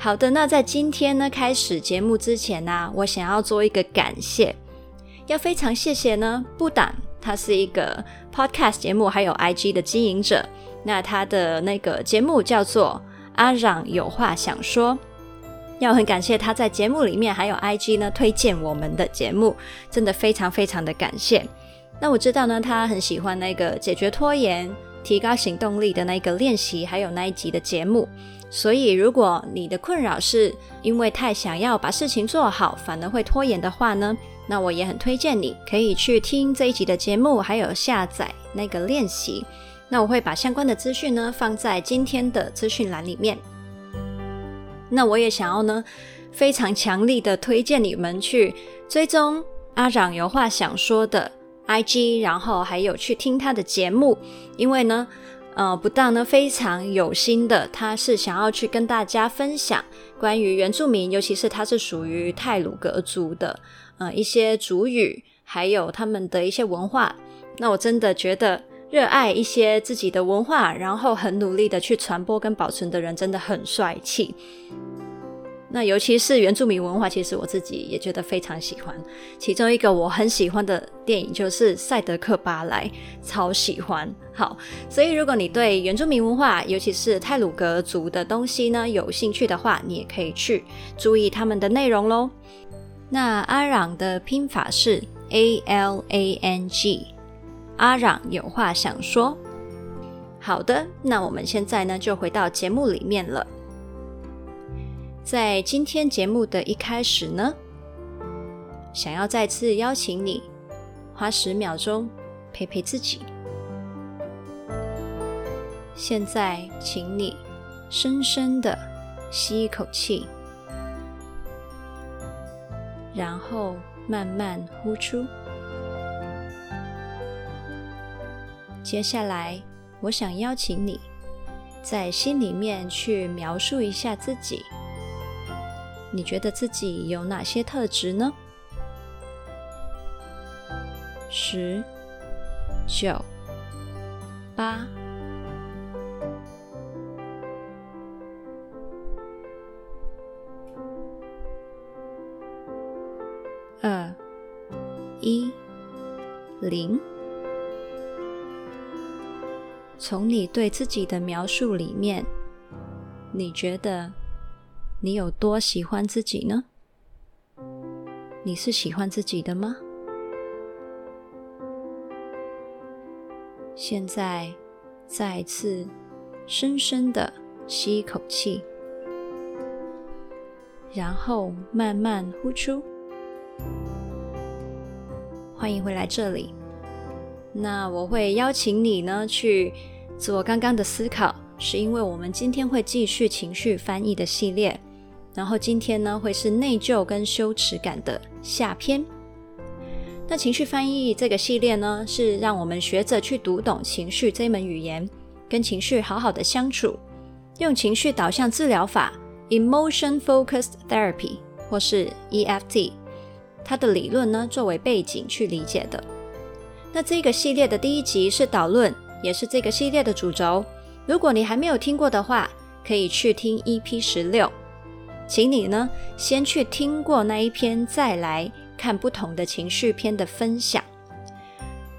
好的，那在今天呢，开始节目之前呢、我想要做一个感谢，要非常谢谢呢，布挡，他是一个 podcast 节目还有 IG 的经营者，那他的那个节目叫做阿嚷有话想说，要很感谢他在节目里面还有 IG 呢推荐我们的节目，真的非常非常的感谢。那我知道呢，他很喜欢那个解决拖延、提高行动力的那个练习，还有那一集的节目。所以，如果你的困扰是因为太想要把事情做好，反而会拖延的话呢，那我也很推荐你可以去听这一集的节目，还有下载那个练习。那我会把相关的资讯呢放在今天的资讯栏里面。那我也想要呢非常强力的推荐你们去追踪阿嚷有话想说的 IG，然后还有去听他的节目，因为呢。呃，不但呢非常有心的，他是想要去跟大家分享关于原住民，尤其是他是属于泰鲁格族的，呃，一些族语，还有他们的一些文化。那我真的觉得，热爱一些自己的文化，然后很努力的去传播跟保存的人，真的很帅气。那尤其是原住民文化，其实我自己也觉得非常喜欢。其中一个我很喜欢的电影就是《赛德克巴莱》，超喜欢。好，所以如果你对原住民文化，尤其是泰鲁格族的东西呢有兴趣的话，你也可以去注意他们的内容喽。那阿嚷的拼法是 A L A N G，阿嚷有话想说。好的，那我们现在呢就回到节目里面了。在今天节目的一开始呢，想要再次邀请你花十秒钟陪陪自己。现在，请你深深的吸一口气，然后慢慢呼出。接下来，我想邀请你在心里面去描述一下自己。你觉得自己有哪些特质呢？十、九、八、二、一、零。从你对自己的描述里面，你觉得？你有多喜欢自己呢？你是喜欢自己的吗？现在，再次深深的吸一口气，然后慢慢呼出。欢迎回来这里。那我会邀请你呢去做刚刚的思考，是因为我们今天会继续情绪翻译的系列。然后今天呢，会是内疚跟羞耻感的下篇。那情绪翻译这个系列呢，是让我们学着去读懂情绪这门语言，跟情绪好好的相处，用情绪导向治疗法 （Emotion Focused Therapy） 或是 EFT，它的理论呢作为背景去理解的。那这个系列的第一集是导论，也是这个系列的主轴。如果你还没有听过的话，可以去听 EP 十六。请你呢，先去听过那一篇，再来看不同的情绪篇的分享。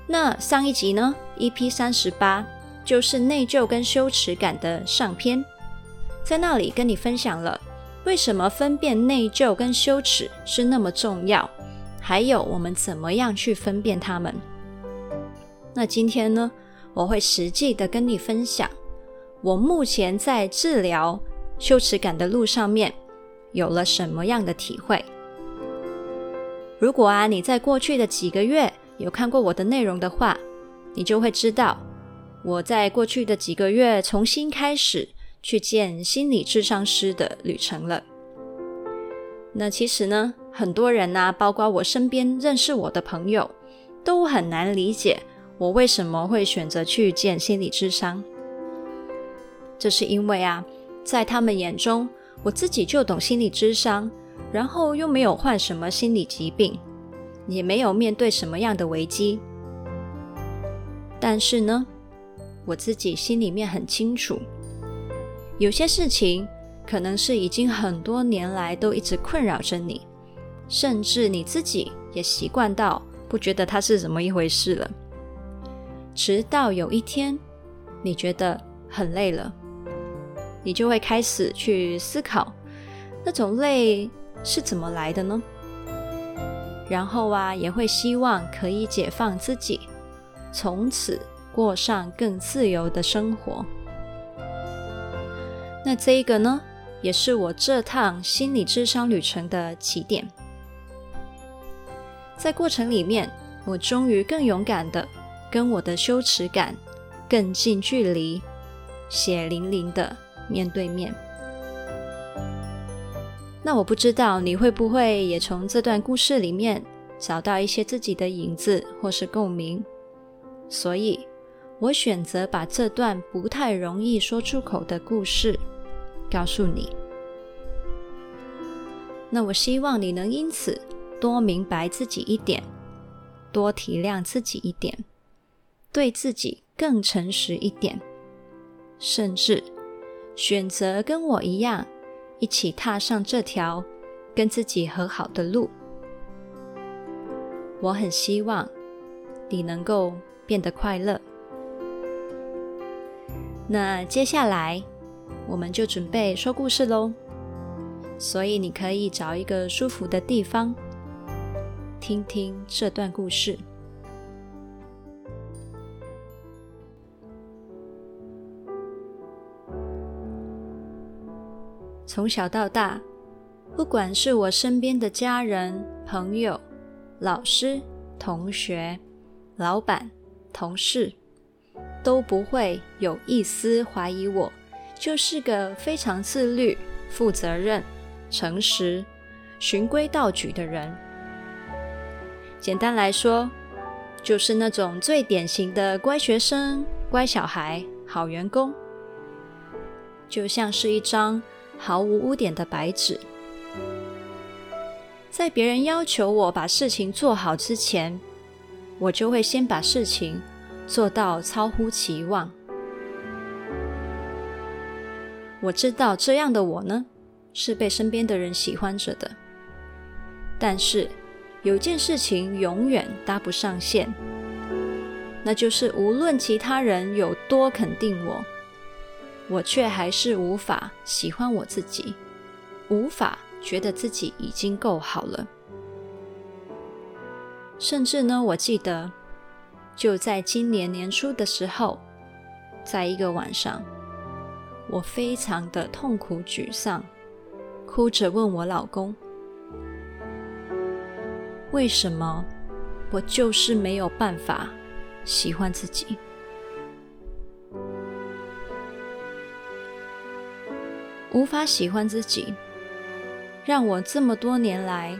那上一集呢，EP 三十八，就是内疚跟羞耻感的上篇，在那里跟你分享了为什么分辨内疚跟羞耻是那么重要，还有我们怎么样去分辨它们。那今天呢，我会实际的跟你分享，我目前在治疗羞耻感的路上面。有了什么样的体会？如果啊，你在过去的几个月有看过我的内容的话，你就会知道我在过去的几个月重新开始去见心理智商师的旅程了。那其实呢，很多人呐，包括我身边认识我的朋友，都很难理解我为什么会选择去见心理智商。这是因为啊，在他们眼中，我自己就懂心理智商，然后又没有患什么心理疾病，也没有面对什么样的危机。但是呢，我自己心里面很清楚，有些事情可能是已经很多年来都一直困扰着你。甚至你自己也习惯到不觉得它是怎么一回事了，直到有一天你觉得很累了，你就会开始去思考那种累是怎么来的呢？然后啊，也会希望可以解放自己，从此过上更自由的生活。那这一个呢，也是我这趟心理智商旅程的起点。在过程里面，我终于更勇敢地跟我的羞耻感更近距离、血淋淋的面对面。那我不知道你会不会也从这段故事里面找到一些自己的影子或是共鸣？所以，我选择把这段不太容易说出口的故事告诉你。那我希望你能因此。多明白自己一点，多体谅自己一点，对自己更诚实一点，甚至选择跟我一样，一起踏上这条跟自己和好的路。我很希望你能够变得快乐。那接下来我们就准备说故事喽，所以你可以找一个舒服的地方。听听这段故事。从小到大，不管是我身边的家人、朋友、老师、同学、老板、同事，都不会有一丝怀疑我就是个非常自律、负责任、诚实、循规蹈矩的人。简单来说，就是那种最典型的乖学生、乖小孩、好员工，就像是一张毫无污点的白纸。在别人要求我把事情做好之前，我就会先把事情做到超乎期望。我知道这样的我呢，是被身边的人喜欢着的，但是。有件事情永远搭不上线，那就是无论其他人有多肯定我，我却还是无法喜欢我自己，无法觉得自己已经够好了。甚至呢，我记得就在今年年初的时候，在一个晚上，我非常的痛苦沮丧，哭着问我老公。为什么我就是没有办法喜欢自己？无法喜欢自己，让我这么多年来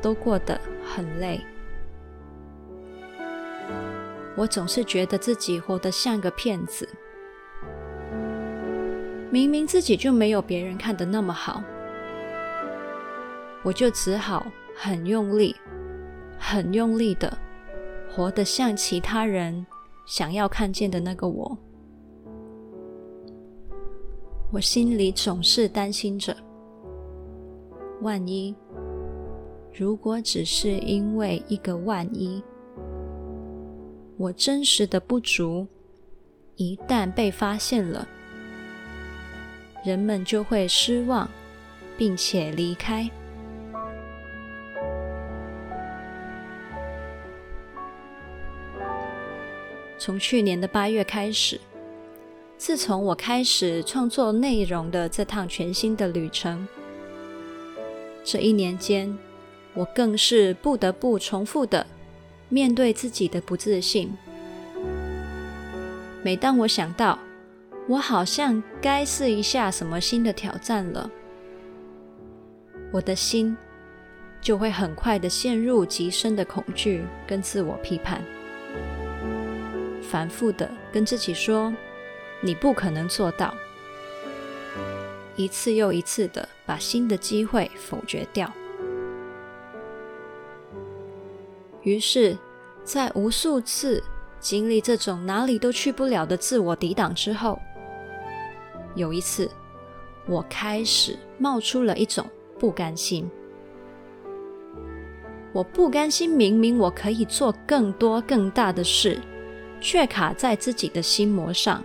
都过得很累。我总是觉得自己活得像个骗子，明明自己就没有别人看得那么好，我就只好。很用力，很用力的活得像其他人想要看见的那个我。我心里总是担心着，万一，如果只是因为一个万一，我真实的不足一旦被发现了，人们就会失望，并且离开。从去年的八月开始，自从我开始创作内容的这趟全新的旅程，这一年间，我更是不得不重复的面对自己的不自信。每当我想到我好像该试一下什么新的挑战了，我的心就会很快的陷入极深的恐惧跟自我批判，反复的跟自己说：“你不可能做到。”一次又一次的把新的机会否决掉。于是，在无数次经历这种哪里都去不了的自我抵挡之后，有一次，我开始冒出了一种不甘心。我不甘心，明明我可以做更多更大的事，却卡在自己的心魔上。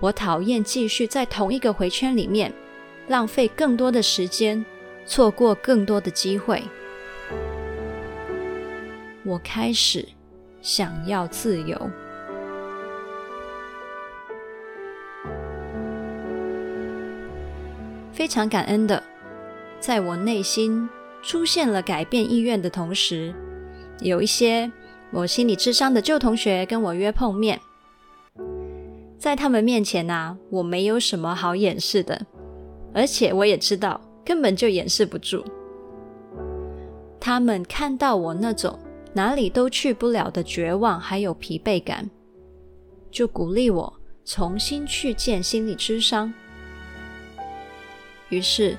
我讨厌继续在同一个回圈里面浪费更多的时间，错过更多的机会。我开始想要自由。非常感恩的，在我内心出现了改变意愿的同时，有一些我心理智商的旧同学跟我约碰面。在他们面前啊，我没有什么好掩饰的，而且我也知道根本就掩饰不住。他们看到我那种哪里都去不了的绝望，还有疲惫感，就鼓励我重新去见心理智商。于是，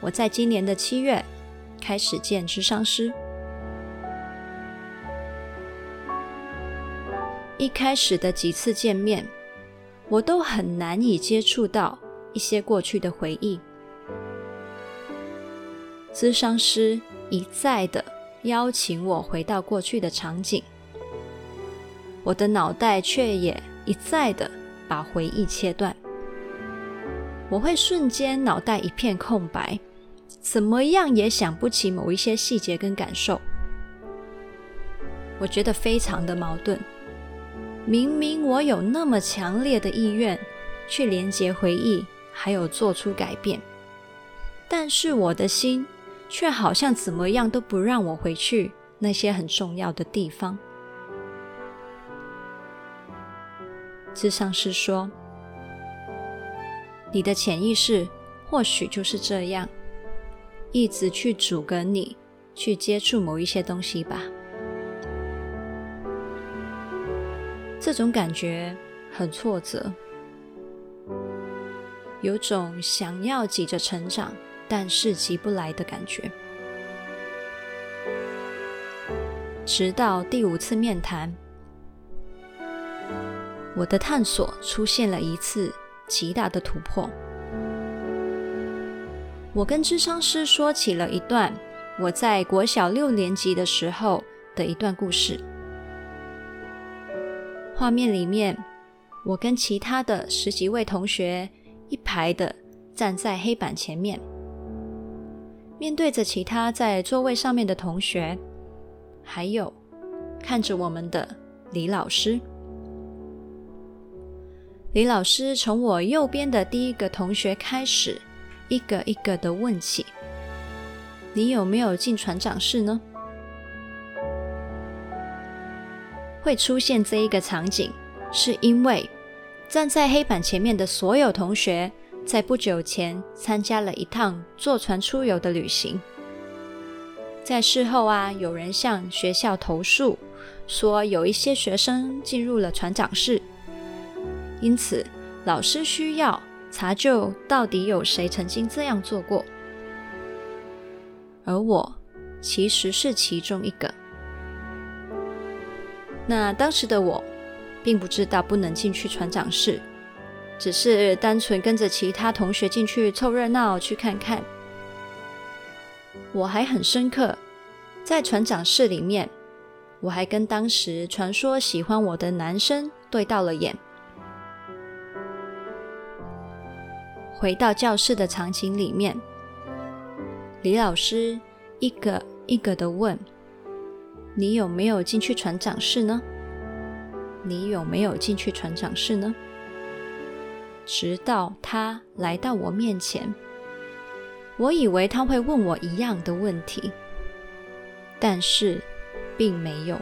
我在今年的七月开始见智商师。一开始的几次见面，我都很难以接触到一些过去的回忆。咨商师一再的邀请我回到过去的场景，我的脑袋却也一再的把回忆切断。我会瞬间脑袋一片空白，怎么样也想不起某一些细节跟感受。我觉得非常的矛盾。明明我有那么强烈的意愿去连接回忆，还有做出改变，但是我的心却好像怎么样都不让我回去那些很重要的地方。智商师说。你的潜意识或许就是这样，一直去阻隔你去接触某一些东西吧。这种感觉很挫折，有种想要急着成长，但是急不来的感觉。直到第五次面谈，我的探索出现了一次。极大的突破。我跟咨商师说起了一段我在国小六年级的时候的一段故事。画面里面，我跟其他的十几位同学一排的站在黑板前面，面对着其他在座位上面的同学，还有看着我们的李老师。李老师从我右边的第一个同学开始，一个一个的问起：“你有没有进船长室呢？”会出现这一个场景，是因为站在黑板前面的所有同学，在不久前参加了一趟坐船出游的旅行。在事后啊，有人向学校投诉，说有一些学生进入了船长室。因此，老师需要查究到底有谁曾经这样做过，而我其实是其中一个。那当时的我，并不知道不能进去船长室，只是单纯跟着其他同学进去凑热闹去看看。我还很深刻，在船长室里面，我还跟当时传说喜欢我的男生对到了眼。回到教室的场景里面，李老师一个一个的问：“你有没有进去船长室呢？你有没有进去船长室呢？”直到他来到我面前，我以为他会问我一样的问题，但是并没有。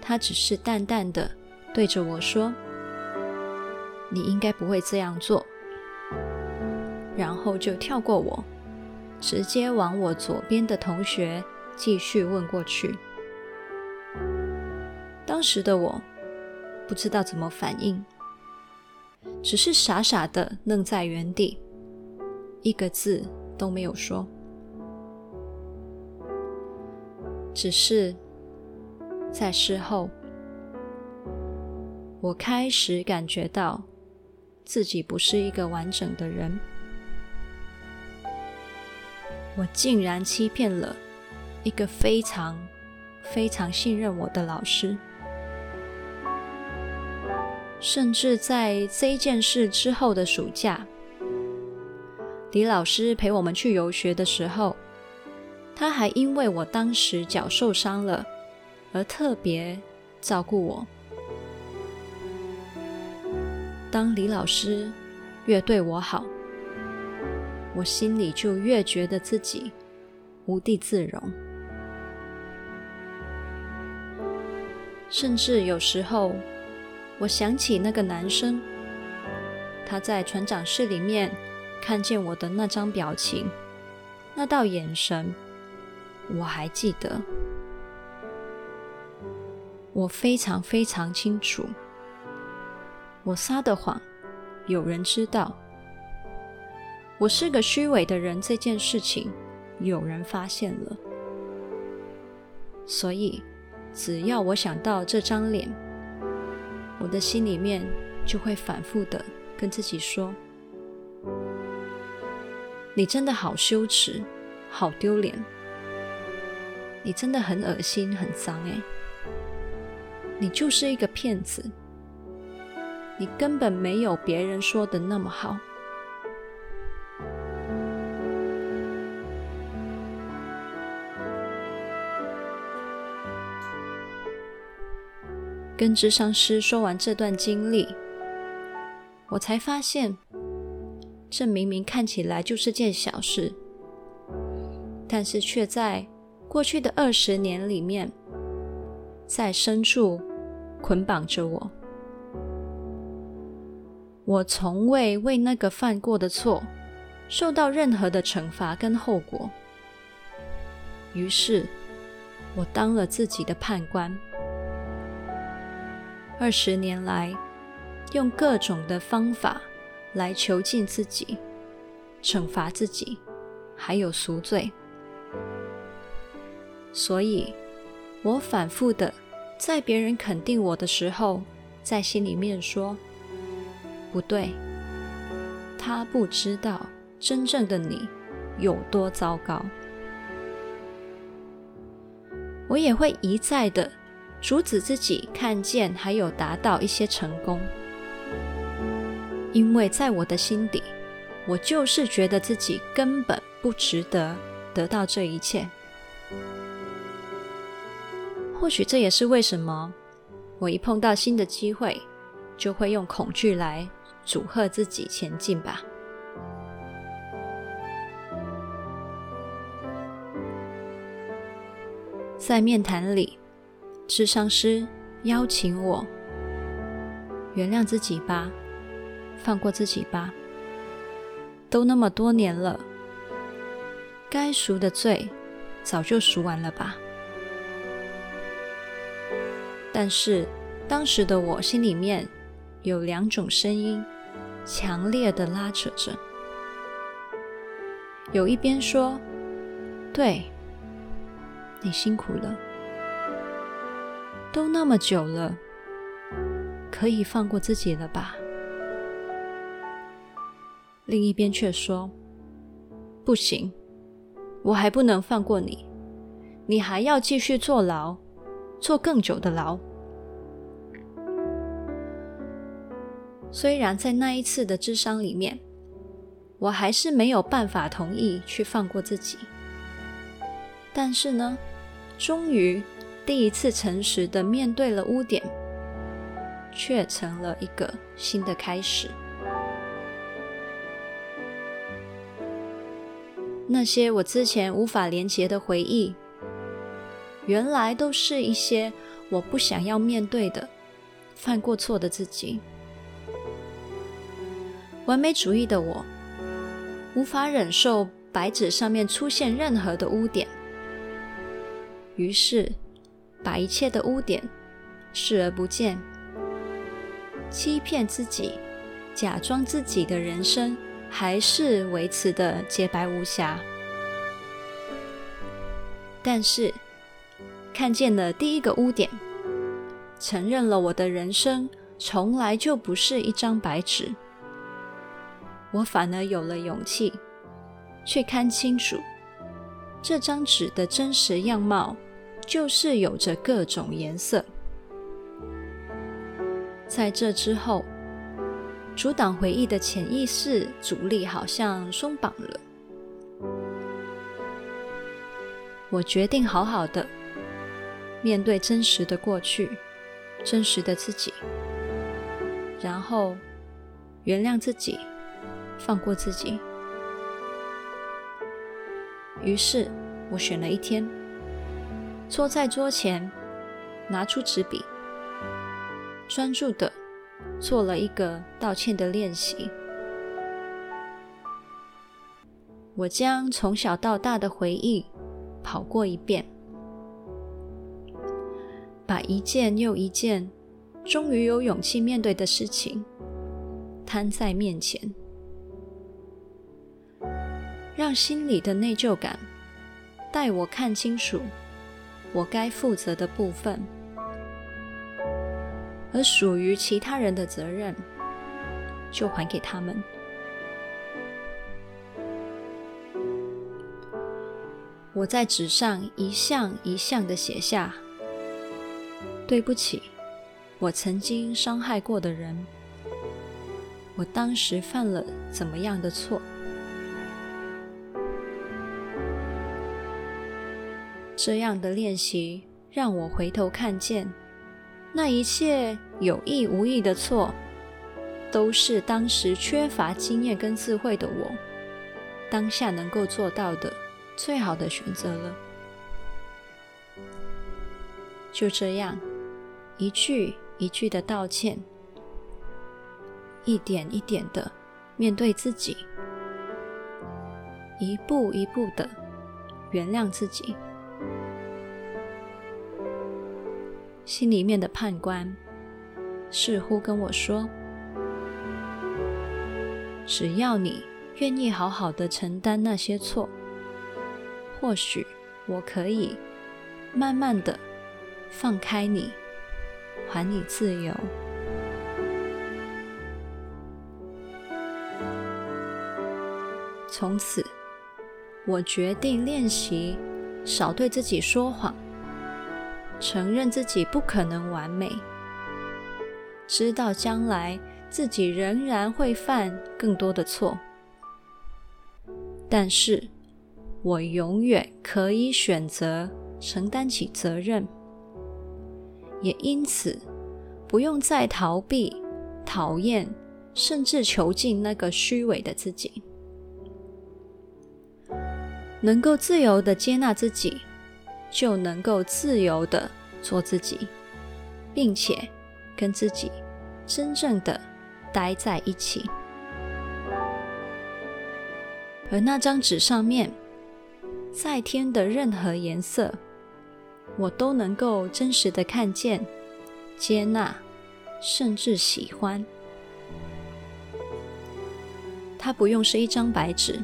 他只是淡淡的对着我说。你应该不会这样做，然后就跳过我，直接往我左边的同学继续问过去。当时的我不知道怎么反应，只是傻傻的愣在原地，一个字都没有说。只是在事后，我开始感觉到自己不是一个完整的人。我竟然欺骗了一个非常非常信任我的老师，甚至在这件事之后的暑假，李老师陪我们去游学的时候，他还因为我当时脚受伤了，而特别照顾我。当李老师越对我好，我心里就越觉得自己无地自容。甚至有时候，我想起那个男生，他在船长室里面看见我的那张表情，那道眼神。我还记得，我非常非常清楚，我撒的谎，有人知道；我是个虚伪的人，这件事情有人发现了。所以，只要我想到这张脸，我的心里面就会反复的跟自己说：“你真的好羞耻，好丢脸。”你真的很恶心，很脏哎！你就是一个骗子，你根本没有别人说的那么好。跟智商师说完这段经历，我才发现，这明明看起来就是件小事，但是却在过去的二十年里面，在深处捆绑着我。我从未为那个犯过的错受到任何的惩罚跟后果。于是，我当了自己的判官。二十年来，用各种的方法来囚禁自己、惩罚自己，还有赎罪。所以，我反复的在别人肯定我的时候，在心里面说：“不对，他不知道真正的你有多糟糕。”我也会一再的阻止自己看见还有达到一些成功，因为在我的心底，我就是觉得自己根本不值得得到这一切。或许这也是为什么我一碰到新的机会，就会用恐惧来阻吓自己前进吧。在面谈里，智商师邀请我原谅自己吧，放过自己吧。都那么多年了，该赎的罪早就赎完了吧。但是，当时的我心里面有两种声音，强烈的拉扯着。有一边说：“对，你辛苦了，都那么久了，可以放过自己了吧？”另一边却说：“不行，我还不能放过你，你还要继续坐牢，坐更久的牢。”虽然在那一次的智商里面，我还是没有办法同意去放过自己，但是呢，终于第一次诚实的面对了污点，却成了一个新的开始。那些我之前无法连结的回忆，原来都是一些我不想要面对的、犯过错的自己。完美主义的我，无法忍受白纸上面出现任何的污点。于是，把一切的污点视而不见，欺骗自己，假装自己的人生还是维持的洁白无瑕。但是，看见了第一个污点，承认了我的人生从来就不是一张白纸，我反而有了勇气去看清楚这张纸的真实样貌，就是有着各种颜色。在这之后，阻挡回忆的潜意识阻力好像松绑了。我决定好好的面对真实的过去，真实的自己，然后原谅自己，放过自己。于是，我选了一天，坐在桌前，拿出纸笔，专注的做了一个道歉的练习。我将从小到大的回忆。跑过一遍，把一件又一件终于有勇气面对的事情摊在面前，让心里的内疚感带我看清楚我该负责的部分，而属于其他人的责任就还给他们。我在纸上一项一项的写下：“对不起，我曾经伤害过的人，我当时犯了怎么样的错？”这样的练习让我回头看见，那一切有意无意的错，都是当时缺乏经验跟智慧的我，当下能够做到的。最好的选择了。就这样，一句一句的道歉，一点一点的面对自己，一步一步的原谅自己。心里面的判官似乎跟我说：“只要你愿意好好的承担那些错。”或许我可以慢慢的放开你，还你自由。从此，我决定练习少对自己说谎，承认自己不可能完美，知道将来自己仍然会犯更多的错，但是。我永远可以选择承担起责任，也因此不用再逃避、讨厌，甚至囚禁那个虚伪的自己。能够自由地接纳自己，就能够自由地做自己，并且跟自己真正的待在一起。而那张纸上面。在天的任何颜色，我都能够真实的看见、接纳，甚至喜欢。它不用是一张白纸，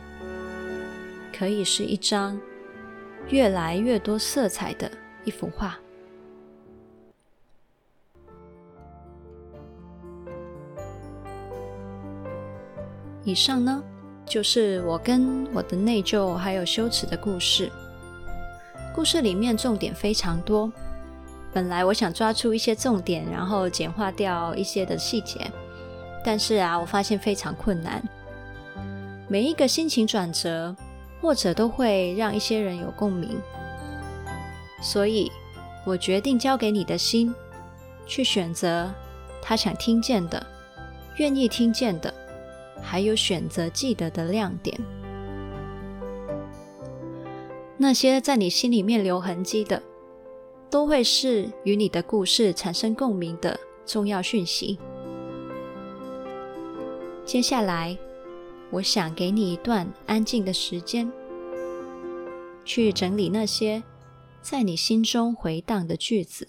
可以是一张越来越多色彩的一幅画。以上呢，就是我跟我的内疚还有羞耻的故事。故事里面重点非常多，本来我想抓出一些重点，然后简化掉一些的细节，但是啊，我发现非常困难。每一个心情转折，或者都会让一些人有共鸣，所以我决定交给你的心，去选择他想听见的，愿意听见的。还有选择记得的亮点，那些在你心里面留痕迹的，都会是与你的故事产生共鸣的重要讯息。接下来，我想给你一段安静的时间，去整理那些在你心中回荡的句子。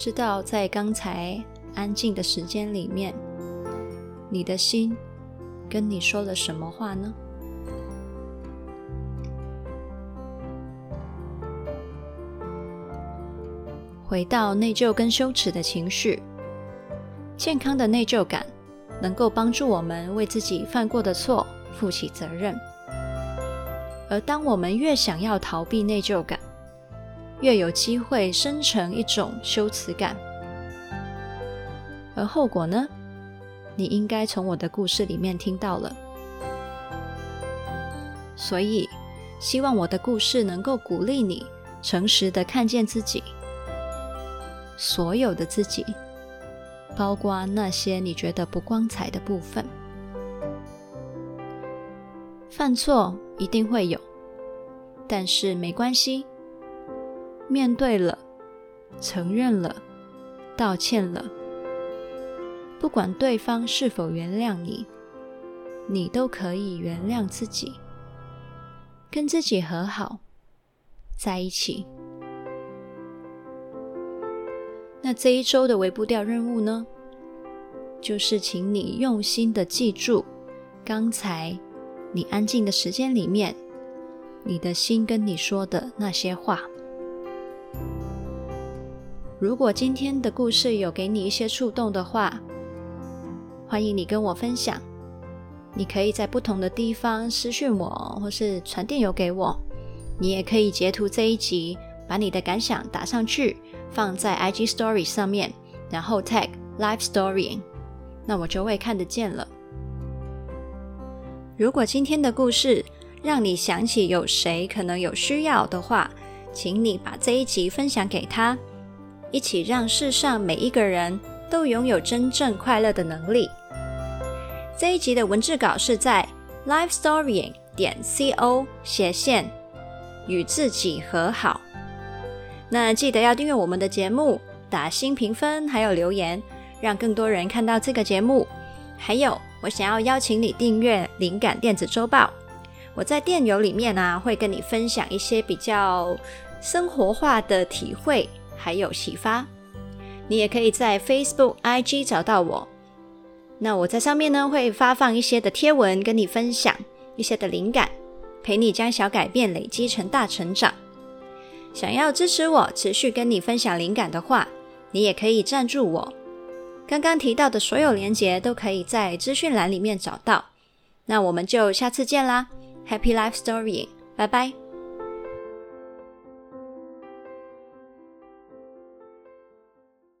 知道在刚才安静的时间里面，你的心跟你说了什么话呢？回到内疚跟羞耻的情绪，健康的内疚感能够帮助我们为自己犯过的错负起责任，而当我们越想要逃避内疚感，越有机会生成一种羞耻感，而后果呢？你应该从我的故事里面听到了。所以，希望我的故事能够鼓励你，诚实的看见自己，所有的自己，包括那些你觉得不光彩的部分。犯错一定会有，但是没关系。面对了，承认了，道歉了，不管对方是否原谅你，你都可以原谅自己，跟自己和好，在一起。那这一周的微步调任务呢，就是请你用心的记住刚才你安静的时间里面，你的心跟你说的那些话。如果今天的故事有给你一些触动的话，欢迎你跟我分享。你可以在不同的地方私讯我，或是传电邮给我。你也可以截图这一集，把你的感想打上去，放在 IG Story 上面，然后 tag Life Story，那我就会看得见了。如果今天的故事让你想起有谁可能有需要的话，请你把这一集分享给他。一起让世上每一个人都拥有真正快乐的能力。这一集的文字稿是在 lifestorying 点 co 斜线与自己和好。那记得要订阅我们的节目，打新评分，还有留言，让更多人看到这个节目。还有，我想要邀请你订阅灵感电子周报。我在电邮里面呢、会跟你分享一些比较生活化的体会。还有启发，你也可以在 Facebook、IG 找到我。那我在上面呢，会发放一些的贴文，跟你分享一些的灵感，陪你将小改变累积成大成长。想要支持我，持续跟你分享灵感的话，你也可以赞助我。刚刚提到的所有连结都可以在资讯栏里面找到。那我们就下次见啦，Happy Life Story，拜拜。